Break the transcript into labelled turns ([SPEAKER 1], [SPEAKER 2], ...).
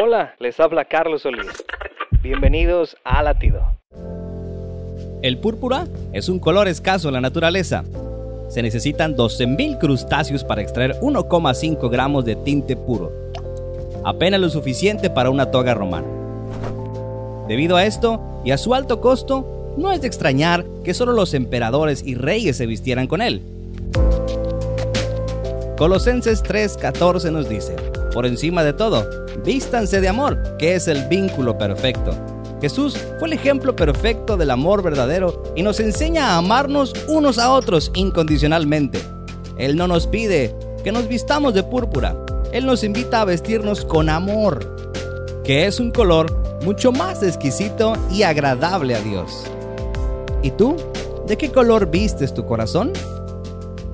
[SPEAKER 1] Hola, les habla Carlos Solís. Bienvenidos a Latido.
[SPEAKER 2] El púrpura es un color escaso en la naturaleza. Se necesitan 12.000 crustáceos para extraer 1,5 gramos de tinte puro, apenas lo suficiente para una toga romana. Debido a esto y a su alto costo, no es de extrañar que solo los emperadores y reyes se vistieran con él. Colosenses 3:14 nos dice, por encima de todo, vístanse de amor, que es el vínculo perfecto. Jesús fue el ejemplo perfecto del amor verdadero y nos enseña a amarnos unos a otros incondicionalmente. Él no nos pide que nos vistamos de púrpura, Él nos invita a vestirnos con amor, que es un color mucho más exquisito y agradable a Dios. ¿Y tú? ¿De qué color vistes tu corazón?